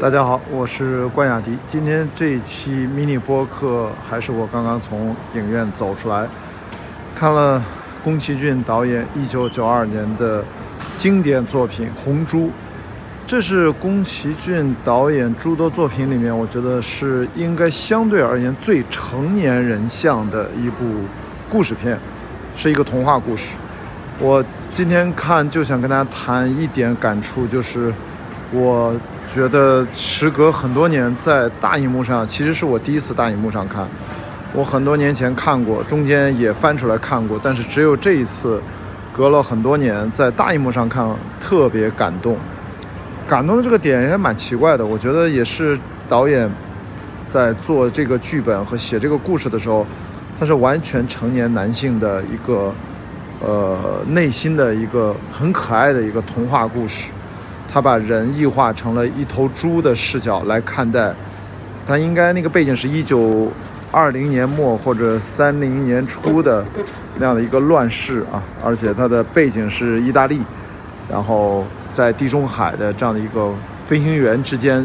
大家好，我是关雅迪。今天这一期迷你播客还是我刚刚从影院走出来，看了宫崎骏导演1992年的经典作品《红猪》。这是宫崎骏导演诸多作品里面，我觉得是应该相对而言最成年人向的一部故事片，是一个童话故事。我今天看就想跟大家谈一点感触，就是我。觉得时隔很多年，在大荧幕上，其实是我第一次大荧幕上看。我很多年前看过，中间也翻出来看过，但是只有这一次，隔了很多年，在大荧幕上看，特别感动。感动的这个点也蛮奇怪的，我觉得也是导演在做这个剧本和写这个故事的时候，他是完全成年男性的一个，呃，内心的一个很可爱的一个童话故事。他把人异化成了一头猪的视角来看待，他应该那个背景是一九二零年末或者三零年初的那样的一个乱世啊，而且它的背景是意大利，然后在地中海的这样的一个飞行员之间，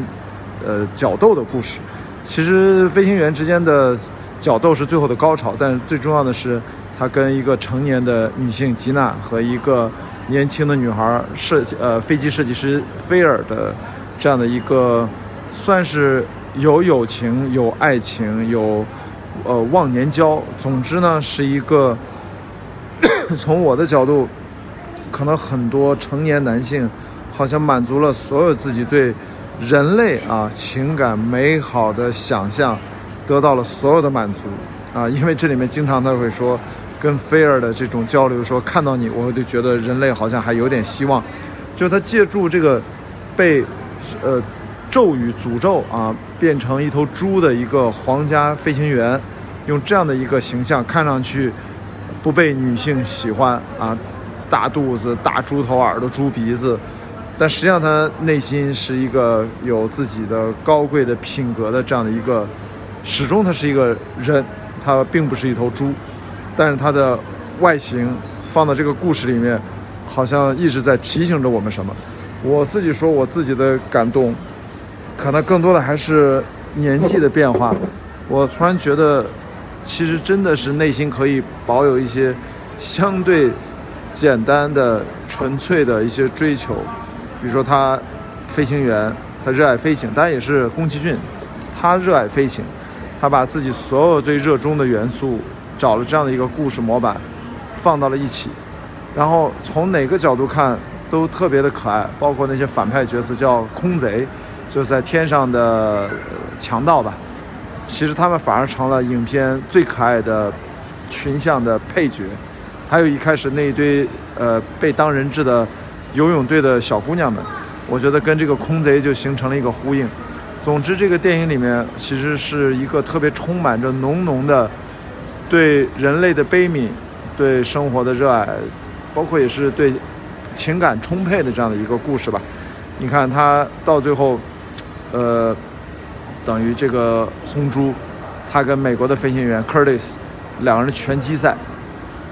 呃，角斗的故事。其实飞行员之间的角斗是最后的高潮，但最重要的是他跟一个成年的女性吉娜和一个。年轻的女孩设计呃飞机设计师菲尔的这样的一个，算是有友情有爱情有呃忘年交，总之呢是一个 从我的角度，可能很多成年男性好像满足了所有自己对人类啊情感美好的想象，得到了所有的满足啊，因为这里面经常他会说。跟菲尔的这种交流，说看到你，我就觉得人类好像还有点希望。就是他借助这个被呃咒语诅咒啊，变成一头猪的一个皇家飞行员，用这样的一个形象，看上去不被女性喜欢啊，大肚子、大猪头耳朵、猪鼻子，但实际上他内心是一个有自己的高贵的品格的这样的一个，始终他是一个人，他并不是一头猪。但是它的外形放到这个故事里面，好像一直在提醒着我们什么。我自己说我自己的感动，可能更多的还是年纪的变化。我突然觉得，其实真的是内心可以保有一些相对简单的、纯粹的一些追求。比如说他飞行员，他热爱飞行，当然也是宫崎骏，他热爱飞行，他把自己所有最热衷的元素。找了这样的一个故事模板，放到了一起，然后从哪个角度看都特别的可爱，包括那些反派角色叫空贼，就在天上的强盗吧，其实他们反而成了影片最可爱的群像的配角，还有一开始那一堆呃被当人质的游泳队的小姑娘们，我觉得跟这个空贼就形成了一个呼应。总之，这个电影里面其实是一个特别充满着浓浓的。对人类的悲悯，对生活的热爱，包括也是对情感充沛的这样的一个故事吧。你看他到最后，呃，等于这个红猪，他跟美国的飞行员 Curtis 两个人拳击赛，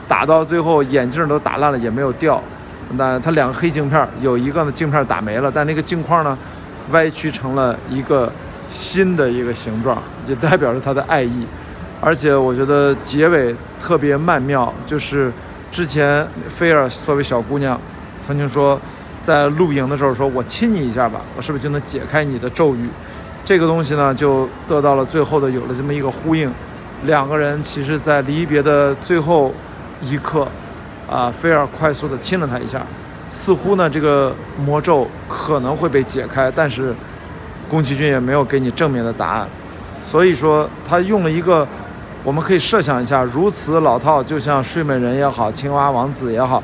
打到最后眼镜都打烂了也没有掉。那他两个黑镜片有一个呢镜片打没了，但那个镜框呢歪曲成了一个新的一个形状，也代表着他的爱意。而且我觉得结尾特别曼妙，就是之前菲尔作为小姑娘，曾经说，在露营的时候说：“我亲你一下吧，我是不是就能解开你的咒语？”这个东西呢，就得到了最后的有了这么一个呼应。两个人其实，在离别的最后一刻，啊，菲尔快速的亲了她一下，似乎呢，这个魔咒可能会被解开，但是宫崎骏也没有给你正面的答案，所以说他用了一个。我们可以设想一下，如此老套，就像睡美人也好，青蛙王子也好，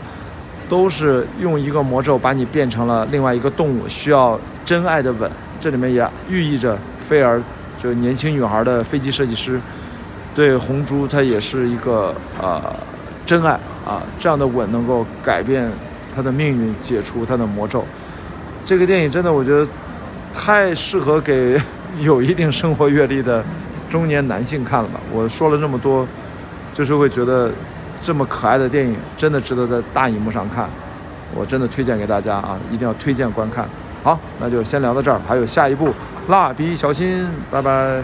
都是用一个魔咒把你变成了另外一个动物，需要真爱的吻。这里面也寓意着菲儿，就年轻女孩的飞机设计师，对红珠，她也是一个呃真爱啊，这样的吻能够改变她的命运，解除她的魔咒。这个电影真的，我觉得太适合给有一定生活阅历的。中年男性看了吧？我说了这么多，就是会觉得这么可爱的电影真的值得在大荧幕上看。我真的推荐给大家啊，一定要推荐观看。好，那就先聊到这儿，还有下一部，蜡笔小新，拜拜。